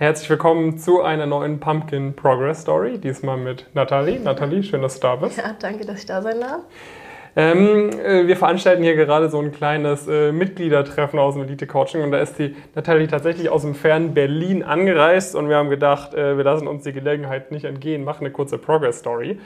Herzlich willkommen zu einer neuen Pumpkin Progress Story, diesmal mit Nathalie. Nathalie, schön, dass du da bist. Ja, danke, dass ich da sein darf. Ähm, äh, wir veranstalten hier gerade so ein kleines äh, Mitgliedertreffen aus dem Elite Coaching und da ist die Nathalie tatsächlich aus dem fernen Berlin angereist und wir haben gedacht, äh, wir lassen uns die Gelegenheit nicht entgehen, machen eine kurze Progress Story.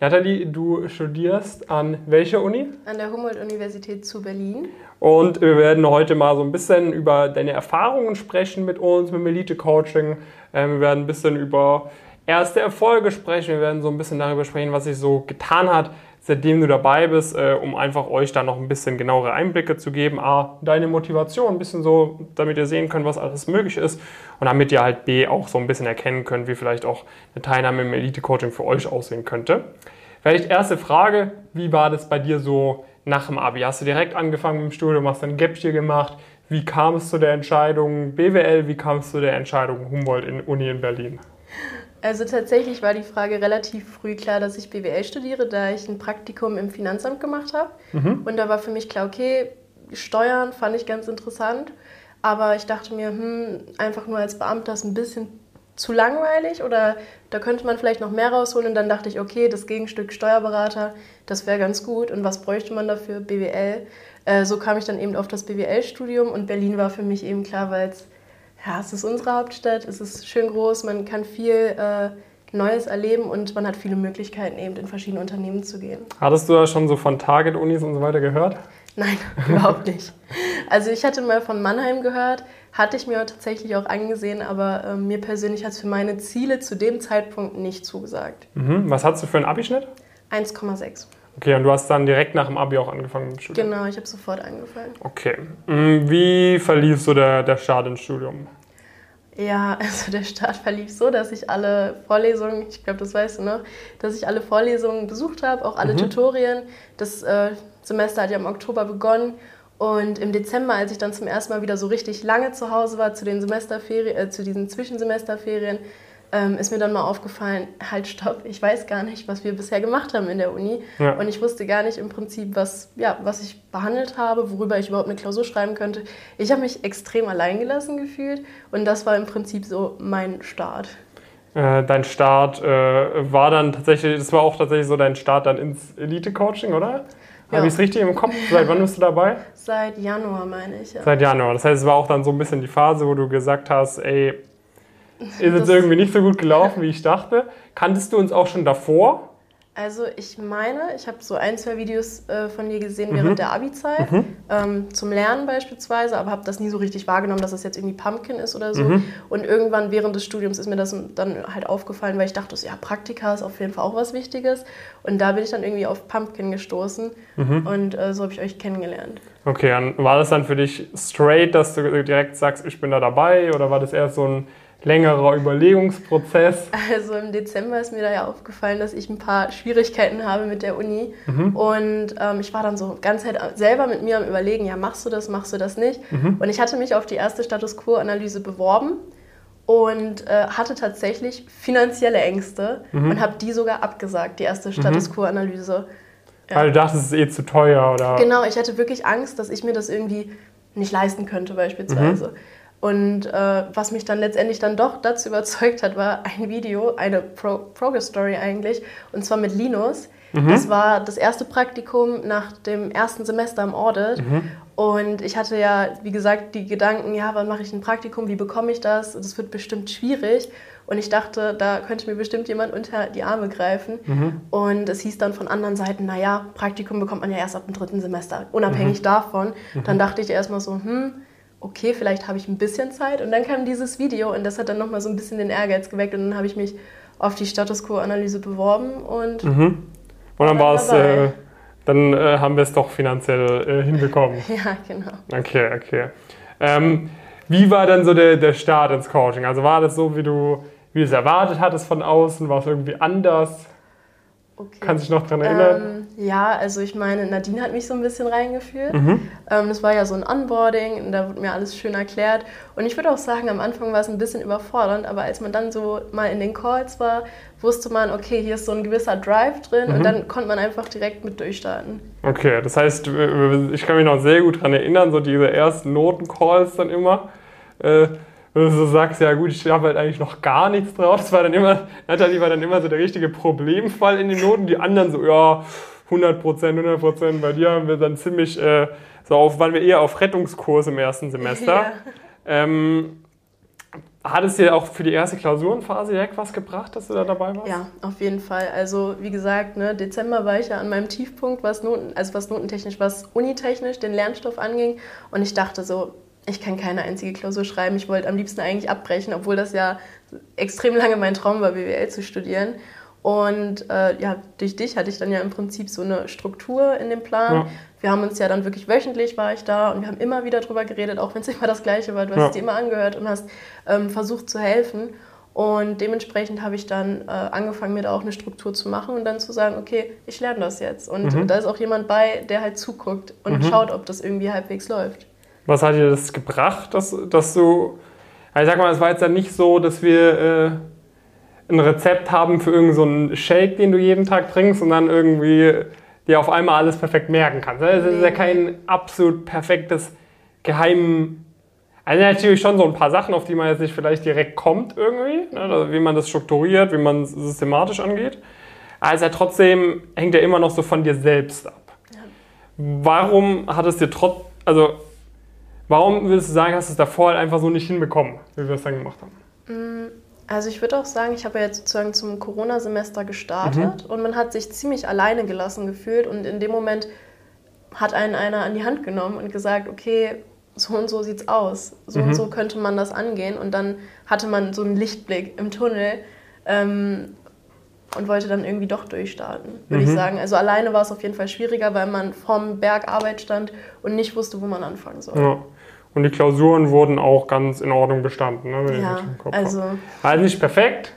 Nathalie, du studierst an welcher Uni? An der Humboldt-Universität zu Berlin. Und wir werden heute mal so ein bisschen über deine Erfahrungen sprechen mit uns, mit dem Elite-Coaching. Ähm, wir werden ein bisschen über erste Erfolge sprechen. Wir werden so ein bisschen darüber sprechen, was sich so getan hat, seitdem du dabei bist, äh, um einfach euch da noch ein bisschen genauere Einblicke zu geben. A, deine Motivation, ein bisschen so, damit ihr sehen könnt, was alles möglich ist. Und damit ihr halt B, auch so ein bisschen erkennen könnt, wie vielleicht auch eine Teilnahme im Elite-Coaching für euch aussehen könnte. Vielleicht erste Frage, wie war das bei dir so nach dem Abi? Hast du direkt angefangen mit dem Studium, hast dann Gap gemacht? Wie kam es zu der Entscheidung BWL? Wie kam es zu der Entscheidung Humboldt in Uni in Berlin? Also tatsächlich war die Frage relativ früh klar, dass ich BWL studiere, da ich ein Praktikum im Finanzamt gemacht habe. Mhm. Und da war für mich klar, okay, Steuern fand ich ganz interessant, aber ich dachte mir, hm, einfach nur als Beamter ist ein bisschen zu langweilig oder da könnte man vielleicht noch mehr rausholen. Und dann dachte ich, okay, das Gegenstück Steuerberater, das wäre ganz gut. Und was bräuchte man dafür? BWL. Äh, so kam ich dann eben auf das BWL-Studium und Berlin war für mich eben klar, weil es, ja, es ist unsere Hauptstadt, es ist schön groß, man kann viel äh, Neues erleben und man hat viele Möglichkeiten, eben in verschiedene Unternehmen zu gehen. Hattest du da schon so von Target-Unis und so weiter gehört? Nein, überhaupt nicht. Also ich hatte mal von Mannheim gehört, hatte ich mir tatsächlich auch angesehen, aber äh, mir persönlich hat es für meine Ziele zu dem Zeitpunkt nicht zugesagt. Mhm. Was hattest du für einen Abischnitt? 1,6. Okay, und du hast dann direkt nach dem Abi auch angefangen mit dem Studium? Genau, ich habe sofort angefangen. Okay. Mhm, wie verlief so der, der Start ins Studium? Ja, also der Start verlief so, dass ich alle Vorlesungen, ich glaube, das weißt du noch, dass ich alle Vorlesungen besucht habe, auch alle mhm. Tutorien. Das äh, Semester hat ja im Oktober begonnen und im Dezember, als ich dann zum ersten Mal wieder so richtig lange zu Hause war, zu den Semesterferien, äh, zu diesen Zwischensemesterferien, ähm, ist mir dann mal aufgefallen, halt stopp, ich weiß gar nicht, was wir bisher gemacht haben in der Uni. Ja. Und ich wusste gar nicht im Prinzip, was, ja, was ich behandelt habe, worüber ich überhaupt eine Klausur schreiben könnte. Ich habe mich extrem alleingelassen gefühlt und das war im Prinzip so mein Start. Äh, dein Start äh, war dann tatsächlich, das war auch tatsächlich so dein Start dann ins Elite-Coaching, oder? Ja. Habe ich es richtig im Kopf? Seit wann bist du dabei? Seit Januar, meine ich. Ja. Seit Januar. Das heißt, es war auch dann so ein bisschen die Phase, wo du gesagt hast, ey, ist jetzt irgendwie nicht so gut gelaufen, wie ich dachte. Kanntest du uns auch schon davor? Also ich meine, ich habe so ein, zwei Videos äh, von dir gesehen während mhm. der Abi-Zeit, mhm. ähm, zum Lernen beispielsweise, aber habe das nie so richtig wahrgenommen, dass das jetzt irgendwie Pumpkin ist oder so. Mhm. Und irgendwann während des Studiums ist mir das dann halt aufgefallen, weil ich dachte, ja, Praktika ist auf jeden Fall auch was Wichtiges. Und da bin ich dann irgendwie auf Pumpkin gestoßen mhm. und äh, so habe ich euch kennengelernt. Okay, und war das dann für dich straight, dass du direkt sagst, ich bin da dabei oder war das eher so ein längerer Überlegungsprozess? Also im Dezember ist mir da ja aufgefallen, dass ich ein paar Schwierigkeiten habe mit der Uni. Mhm. Und ähm, ich war dann so ganz Zeit selber mit mir am Überlegen, ja, machst du das, machst du das nicht? Mhm. Und ich hatte mich auf die erste Status Quo-Analyse beworben und äh, hatte tatsächlich finanzielle Ängste mhm. und habe die sogar abgesagt, die erste Status mhm. Quo-Analyse. Ja. Weil du dachtest, es ist eh zu teuer, oder? Genau, ich hatte wirklich Angst, dass ich mir das irgendwie nicht leisten könnte, beispielsweise. Mhm. Und äh, was mich dann letztendlich dann doch dazu überzeugt hat, war ein Video, eine Pro Progress Story eigentlich, und zwar mit Linus. Mhm. Das war das erste Praktikum nach dem ersten Semester im Audit. Mhm. Und ich hatte ja, wie gesagt, die Gedanken, ja, wann mache ich ein Praktikum, wie bekomme ich das? Das wird bestimmt schwierig. Und ich dachte, da könnte mir bestimmt jemand unter die Arme greifen. Mhm. Und es hieß dann von anderen Seiten, naja, Praktikum bekommt man ja erst ab dem dritten Semester, unabhängig mhm. davon. Mhm. Dann dachte ich erstmal so, hm, okay, vielleicht habe ich ein bisschen Zeit. Und dann kam dieses Video und das hat dann nochmal so ein bisschen den Ehrgeiz geweckt. Und dann habe ich mich auf die Status Quo-Analyse beworben und. Mhm. Und dann war es. Äh, dann äh, haben wir es doch finanziell äh, hinbekommen. ja, genau. Okay, okay. Ähm, wie war dann so der, der Start ins Coaching? Also war das so, wie du, wie du es erwartet hattest von außen? War es irgendwie anders? Okay. Kannst du dich noch daran erinnern? Ähm, ja, also ich meine, Nadine hat mich so ein bisschen reingeführt. Mhm. Ähm, das war ja so ein Onboarding und da wurde mir alles schön erklärt. Und ich würde auch sagen, am Anfang war es ein bisschen überfordernd, aber als man dann so mal in den Calls war, wusste man, okay, hier ist so ein gewisser Drive drin mhm. und dann konnte man einfach direkt mit durchstarten. Okay, das heißt, ich kann mich noch sehr gut daran erinnern, so diese ersten Noten-Calls dann immer. Äh, Und du sagst, ja gut, ich habe halt eigentlich noch gar nichts drauf. Das war dann immer, Nathalie war dann immer so der richtige Problemfall in den Noten. Die anderen so, ja, 100 Prozent, 100 Prozent. Bei dir haben wir dann ziemlich, äh, so auf, waren wir eher auf Rettungskurs im ersten Semester. Ja. Ähm, hat es dir auch für die erste Klausurenphase direkt was gebracht, dass du da dabei warst? Ja, auf jeden Fall. Also wie gesagt, ne, Dezember war ich ja an meinem Tiefpunkt, was Noten, also was notentechnisch, was unitechnisch den Lernstoff anging. Und ich dachte so, ich kann keine einzige Klausur schreiben. Ich wollte am liebsten eigentlich abbrechen, obwohl das ja extrem lange mein Traum war, BWL zu studieren. Und äh, ja, durch dich hatte ich dann ja im Prinzip so eine Struktur in dem Plan. Ja. Wir haben uns ja dann wirklich wöchentlich war ich da und wir haben immer wieder drüber geredet, auch wenn es immer das Gleiche war. Du hast ja. es dir immer angehört und hast ähm, versucht zu helfen. Und dementsprechend habe ich dann äh, angefangen, mir da auch eine Struktur zu machen und dann zu sagen, okay, ich lerne das jetzt. Und mhm. da ist auch jemand bei, der halt zuguckt und mhm. schaut, ob das irgendwie halbwegs läuft. Was hat dir das gebracht, dass, dass du, ich sag mal, es war jetzt ja nicht so, dass wir äh, ein Rezept haben für irgendeinen so Shake, den du jeden Tag trinkst und dann irgendwie dir auf einmal alles perfekt merken kannst. Es ist ja kein absolut perfektes Geheim. Also natürlich schon so ein paar Sachen, auf die man jetzt nicht vielleicht direkt kommt irgendwie, ne? also wie man das strukturiert, wie man es systematisch angeht. Aber ja trotzdem hängt ja immer noch so von dir selbst ab. Warum hat es dir trotz, also warum würdest du sagen, hast du es davor halt einfach so nicht hinbekommen, wie wir es dann gemacht haben? Mm, also ich würde auch sagen, ich habe ja jetzt sozusagen zum Corona-Semester gestartet mhm. und man hat sich ziemlich alleine gelassen gefühlt und in dem Moment hat einen einer an die Hand genommen und gesagt, okay, so und so sieht's aus, so mhm. und so könnte man das angehen und dann hatte man so einen Lichtblick im Tunnel ähm, und wollte dann irgendwie doch durchstarten, würde mhm. ich sagen. Also alleine war es auf jeden Fall schwieriger, weil man vorm Berg Arbeit stand und nicht wusste, wo man anfangen soll. Ja. Und die Klausuren wurden auch ganz in Ordnung bestanden. Ne, ja, also, also nicht perfekt,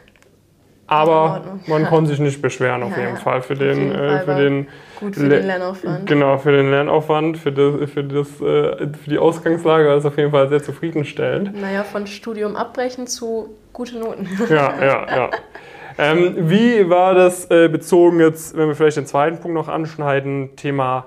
aber man konnte sich nicht beschweren auf ja, jeden Fall für den, äh, für den gut für den Lernaufwand. Genau, für den Lernaufwand, für, das, für, das, äh, für die Ausgangslage war es auf jeden Fall sehr zufriedenstellend. Naja, von Studium abbrechen zu gute Noten. Ja, ja, ja. Ähm, wie war das äh, bezogen jetzt, wenn wir vielleicht den zweiten Punkt noch anschneiden, Thema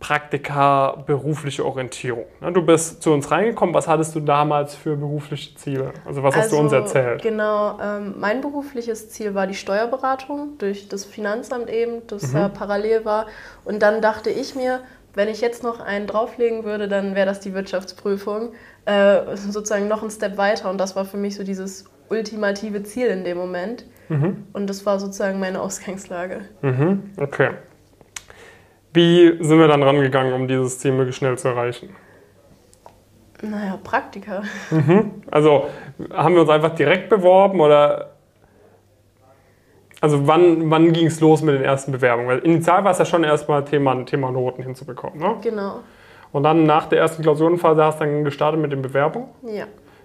Praktika, berufliche Orientierung. Ne, du bist zu uns reingekommen. Was hattest du damals für berufliche Ziele? Also was hast du uns also, erzählt? Genau, ähm, mein berufliches Ziel war die Steuerberatung durch das Finanzamt eben, das mhm. ja parallel war. Und dann dachte ich mir, wenn ich jetzt noch einen drauflegen würde, dann wäre das die Wirtschaftsprüfung. Äh, sozusagen noch ein Step weiter. Und das war für mich so dieses ultimative Ziel in dem Moment. Mhm. Und das war sozusagen meine Ausgangslage. Mhm. Okay. Wie sind wir dann rangegangen, um dieses Ziel möglichst schnell zu erreichen? Naja, Praktika. Mhm. Also haben wir uns einfach direkt beworben oder also wann, wann ging es los mit den ersten Bewerbungen? Weil initial war es ja schon erstmal Thema, Thema Noten hinzubekommen, ne? Genau. Und dann nach der ersten Klausurenphase hast du dann gestartet mit den Bewerbungen? Ja.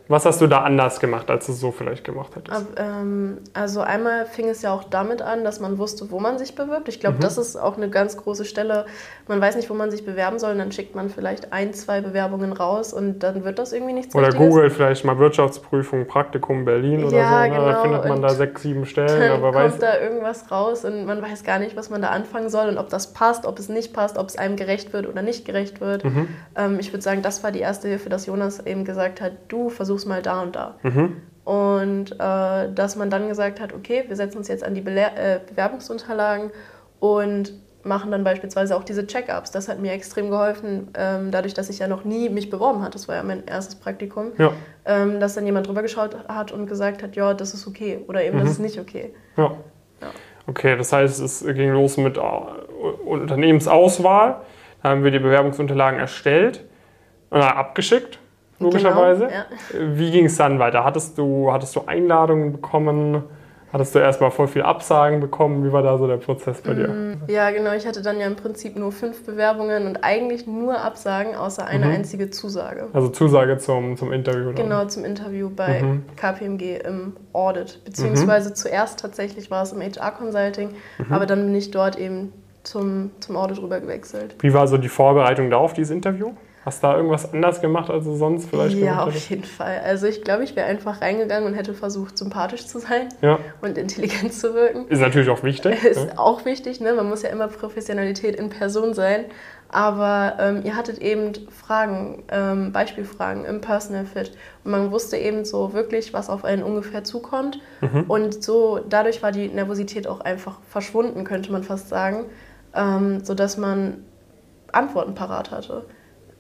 Was hast du da anders gemacht, als du es so vielleicht gemacht hättest? Ähm, also einmal fing es ja auch damit an, dass man wusste, wo man sich bewirbt. Ich glaube, mhm. das ist auch eine ganz große Stelle. Man weiß nicht, wo man sich bewerben soll, und dann schickt man vielleicht ein, zwei Bewerbungen raus und dann wird das irgendwie nichts Oder Richtiges. Google vielleicht mal Wirtschaftsprüfung, Praktikum Berlin oder ja, so. Ne? Genau. Da findet man und da sechs, sieben Stellen. Dann aber kommt weiß da irgendwas raus und man weiß gar nicht, was man da anfangen soll und ob das passt, ob es nicht passt, ob es einem gerecht wird oder nicht gerecht wird. Mhm. Ähm, ich würde sagen, das war die erste Hilfe, dass Jonas eben gesagt hat, du versuchst versuch's mal da und da. Mhm. Und äh, dass man dann gesagt hat, okay, wir setzen uns jetzt an die Bele äh, Bewerbungsunterlagen und machen dann beispielsweise auch diese Check-ups. Das hat mir extrem geholfen, ähm, dadurch, dass ich ja noch nie mich beworben hatte. Das war ja mein erstes Praktikum. Ja. Ähm, dass dann jemand drüber geschaut hat und gesagt hat, ja, das ist okay oder eben, mhm. das ist nicht okay. Ja. ja. Okay, das heißt, es ging los mit äh, Unternehmensauswahl. Da haben wir die Bewerbungsunterlagen erstellt und abgeschickt logischerweise. Genau, ja. Wie ging es dann weiter? Hattest du, hattest du Einladungen bekommen? Hattest du erstmal voll viel Absagen bekommen? Wie war da so der Prozess bei dir? Mm, ja, genau. Ich hatte dann ja im Prinzip nur fünf Bewerbungen und eigentlich nur Absagen, außer eine mhm. einzige Zusage. Also Zusage zum, zum Interview? Dann. Genau, zum Interview bei mhm. KPMG im Audit. Beziehungsweise mhm. zuerst tatsächlich war es im HR-Consulting, mhm. aber dann bin ich dort eben zum, zum Audit rüber gewechselt. Wie war so die Vorbereitung da auf dieses Interview? Hast du da irgendwas anders gemacht, als du sonst vielleicht ja, hättest? Auf jeden Fall. Also ich glaube, ich wäre einfach reingegangen und hätte versucht, sympathisch zu sein ja. und intelligent zu wirken. Ist natürlich auch wichtig. Ist ja. auch wichtig, ne? Man muss ja immer Professionalität in Person sein. Aber ähm, ihr hattet eben Fragen, ähm, Beispielfragen im Personal Fit. Und man wusste eben so wirklich, was auf einen ungefähr zukommt. Mhm. Und so dadurch war die Nervosität auch einfach verschwunden, könnte man fast sagen, ähm, sodass man Antworten parat hatte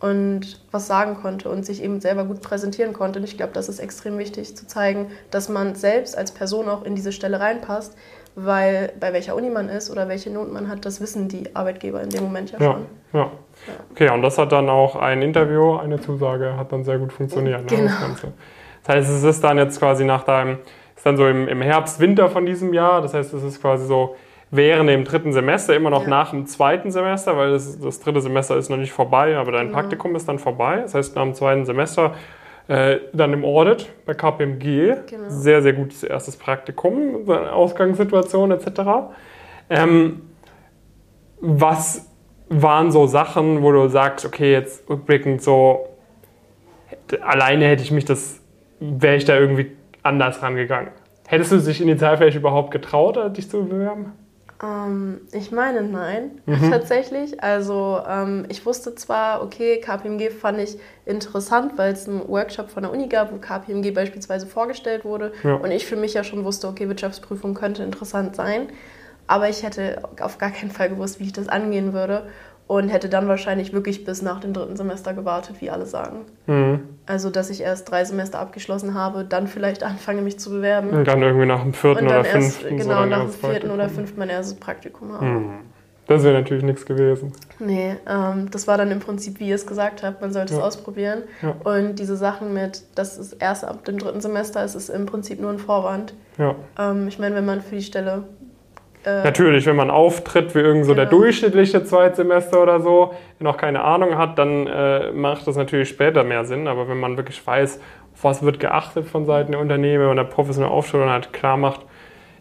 und was sagen konnte und sich eben selber gut präsentieren konnte. Und ich glaube, das ist extrem wichtig zu zeigen, dass man selbst als Person auch in diese Stelle reinpasst, weil bei welcher Uni man ist oder welche Noten man hat, das wissen die Arbeitgeber in dem Moment ja, ja schon. Ja. ja. Okay, und das hat dann auch ein Interview, eine Zusage, hat dann sehr gut funktioniert. Genau. Ne, das, Ganze. das heißt, es ist dann jetzt quasi nach deinem, ist dann so im, im Herbst, Winter von diesem Jahr. Das heißt, es ist quasi so während dem dritten Semester, immer noch ja. nach dem zweiten Semester, weil das, das, dritte Semester ist noch nicht vorbei, aber dein genau. Praktikum ist dann vorbei. Das heißt, nach dem zweiten Semester äh, dann im Audit bei KPMG. Genau. Sehr, sehr gutes erstes Praktikum, Ausgangssituation etc. Ähm, was waren so Sachen, wo du sagst, okay, jetzt rückblickend so, alleine hätte ich mich das, wäre ich da irgendwie anders rangegangen? Hättest du dich initial vielleicht überhaupt getraut, dich zu bewerben? Ähm, ich meine nein, mhm. tatsächlich. Also ähm, ich wusste zwar, okay, KPMG fand ich interessant, weil es einen Workshop von der Uni gab, wo KPMG beispielsweise vorgestellt wurde. Ja. Und ich für mich ja schon wusste, okay, Wirtschaftsprüfung könnte interessant sein. Aber ich hätte auf gar keinen Fall gewusst, wie ich das angehen würde und hätte dann wahrscheinlich wirklich bis nach dem dritten Semester gewartet, wie alle sagen. Mhm. Also, dass ich erst drei Semester abgeschlossen habe, dann vielleicht anfange, mich zu bewerben. Und dann irgendwie nach dem vierten oder fünften. Genau, so nach dem vierten oder fünften mein erstes Praktikum habe. Mhm. Das wäre natürlich nichts gewesen. Nee, ähm, das war dann im Prinzip, wie ihr es gesagt habt, man sollte ja. es ausprobieren. Ja. Und diese Sachen mit, dass es erst ab dem dritten Semester ist, ist im Prinzip nur ein Vorwand. Ja. Ähm, ich meine, wenn man für die Stelle äh, Natürlich, wenn man auftritt wie irgend so genau. der durchschnittliche Zweitsemester oder so, der noch keine Ahnung hat, dann äh, macht das natürlich später mehr Sinn. Aber wenn man wirklich weiß, auf was wird geachtet von Seiten der Unternehmen, wenn man da professionell aufstellt und halt klar macht,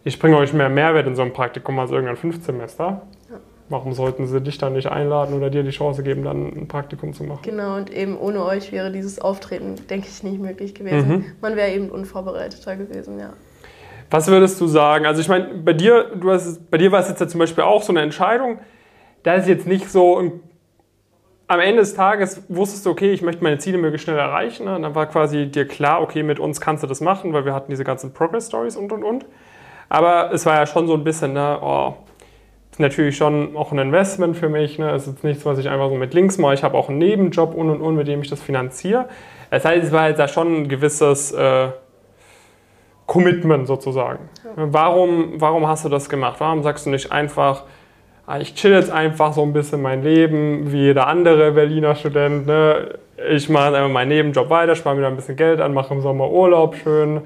ich bringe euch mehr Mehrwert in so einem Praktikum als irgendein Fünftsemester. Ja. Warum sollten sie dich dann nicht einladen oder dir die Chance geben, dann ein Praktikum zu machen? Genau, und eben ohne euch wäre dieses Auftreten, denke ich, nicht möglich gewesen. Mhm. Man wäre eben unvorbereiteter gewesen, ja. Was würdest du sagen? Also ich meine, bei dir, du hast, bei dir war es jetzt ja zum Beispiel auch so eine Entscheidung, da ist jetzt nicht so am Ende des Tages wusstest du, okay, ich möchte meine Ziele möglichst schnell erreichen. Ne? Und dann war quasi dir klar, okay, mit uns kannst du das machen, weil wir hatten diese ganzen Progress-Stories und und und. Aber es war ja schon so ein bisschen, ne, oh, ist natürlich schon auch ein Investment für mich. Ne? Ist jetzt nichts, was ich einfach so mit links mache. Ich habe auch einen Nebenjob und und und, mit dem ich das finanziere. Das heißt, es war jetzt da schon ein gewisses äh, Commitment sozusagen. Ja. Warum, warum hast du das gemacht? Warum sagst du nicht einfach, ah, ich chill jetzt einfach so ein bisschen mein Leben wie jeder andere Berliner Student. Ne? Ich mache einfach meinen Nebenjob weiter, spare mir da ein bisschen Geld an, mache im Sommer Urlaub schön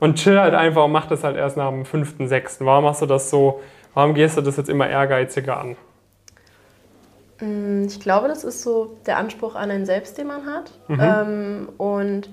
und chill halt einfach und mach das halt erst nach dem fünften, sechsten. Warum machst du das so? Warum gehst du das jetzt immer ehrgeiziger an? Mm, ich glaube, das ist so der Anspruch an einen selbst, den man hat. Mhm. Ähm, und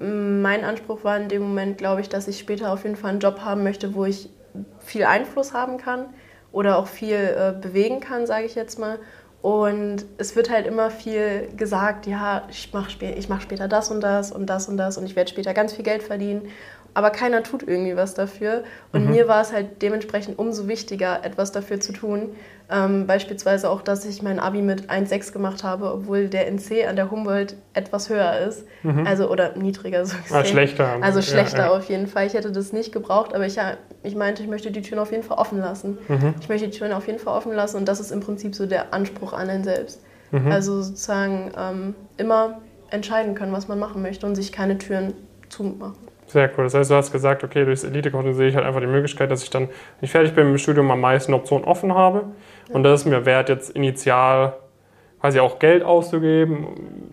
mein Anspruch war in dem Moment, glaube ich, dass ich später auf jeden Fall einen Job haben möchte, wo ich viel Einfluss haben kann oder auch viel äh, bewegen kann, sage ich jetzt mal. Und es wird halt immer viel gesagt, ja, ich mache mach später das und das und das und das und ich werde später ganz viel Geld verdienen aber keiner tut irgendwie was dafür. Und mhm. mir war es halt dementsprechend umso wichtiger, etwas dafür zu tun. Ähm, beispielsweise auch, dass ich mein Abi mit 1,6 gemacht habe, obwohl der NC an der Humboldt etwas höher ist. Mhm. Also, oder niedriger so gesehen. Ah, schlechter. Also schlechter ja, ja. auf jeden Fall. Ich hätte das nicht gebraucht, aber ich, ich meinte, ich möchte die Türen auf jeden Fall offen lassen. Mhm. Ich möchte die Türen auf jeden Fall offen lassen und das ist im Prinzip so der Anspruch an einen selbst. Mhm. Also sozusagen ähm, immer entscheiden können, was man machen möchte und sich keine Türen zumachen. Sehr cool. Das heißt, du hast gesagt, okay, durchs Elite-Coaching sehe ich halt einfach die Möglichkeit, dass ich dann, wenn ich fertig bin mit dem Studium, am meisten Optionen offen habe. Und das ist mir wert, jetzt initial quasi auch Geld auszugeben,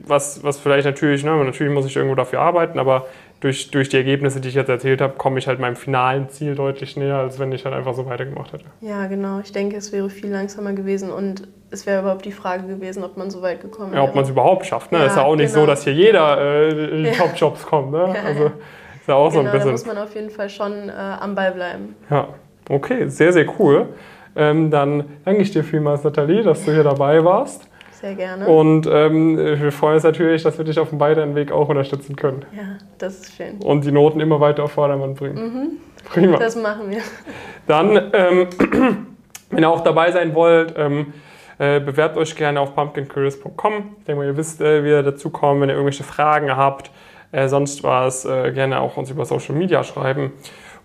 was, was vielleicht natürlich, ne, natürlich muss ich irgendwo dafür arbeiten, aber durch, durch die Ergebnisse, die ich jetzt erzählt habe, komme ich halt meinem finalen Ziel deutlich näher, als wenn ich halt einfach so weitergemacht hätte. Ja, genau. Ich denke, es wäre viel langsamer gewesen und es wäre überhaupt die Frage gewesen, ob man so weit gekommen wäre. Ja, ob man es überhaupt schafft. Ne? Ja, ist ja auch nicht genau. so, dass hier jeder äh, in die ja. Top-Jobs kommt. Ne? Ja, also, ist ja auch genau, so ein bisschen. Da muss man auf jeden Fall schon äh, am Ball bleiben. Ja, okay, sehr, sehr cool. Ähm, dann danke ich dir vielmals, Nathalie, dass du hier dabei warst. Sehr gerne. Und ähm, wir freuen uns natürlich, dass wir dich auf dem weiteren Weg auch unterstützen können. Ja, das ist schön. Und die Noten immer weiter auf Vordermann bringen. Mhm. Prima. Das machen wir. Dann, ähm, wenn ihr auch dabei sein wollt, ähm, Äh, bewerbt euch gerne auf pumpkincurious.com. Ich denke mal, ihr wisst, äh, wie ihr dazu kommt, wenn ihr irgendwelche Fragen habt. Äh, sonst was äh, gerne auch uns über Social Media schreiben.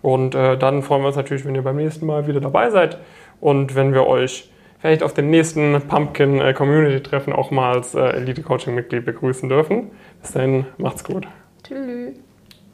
Und äh, dann freuen wir uns natürlich, wenn ihr beim nächsten Mal wieder dabei seid und wenn wir euch vielleicht auf dem nächsten Pumpkin äh, Community Treffen auch mal als Elite Coaching Mitglied begrüßen dürfen. Bis dahin, macht's gut. Tschüss.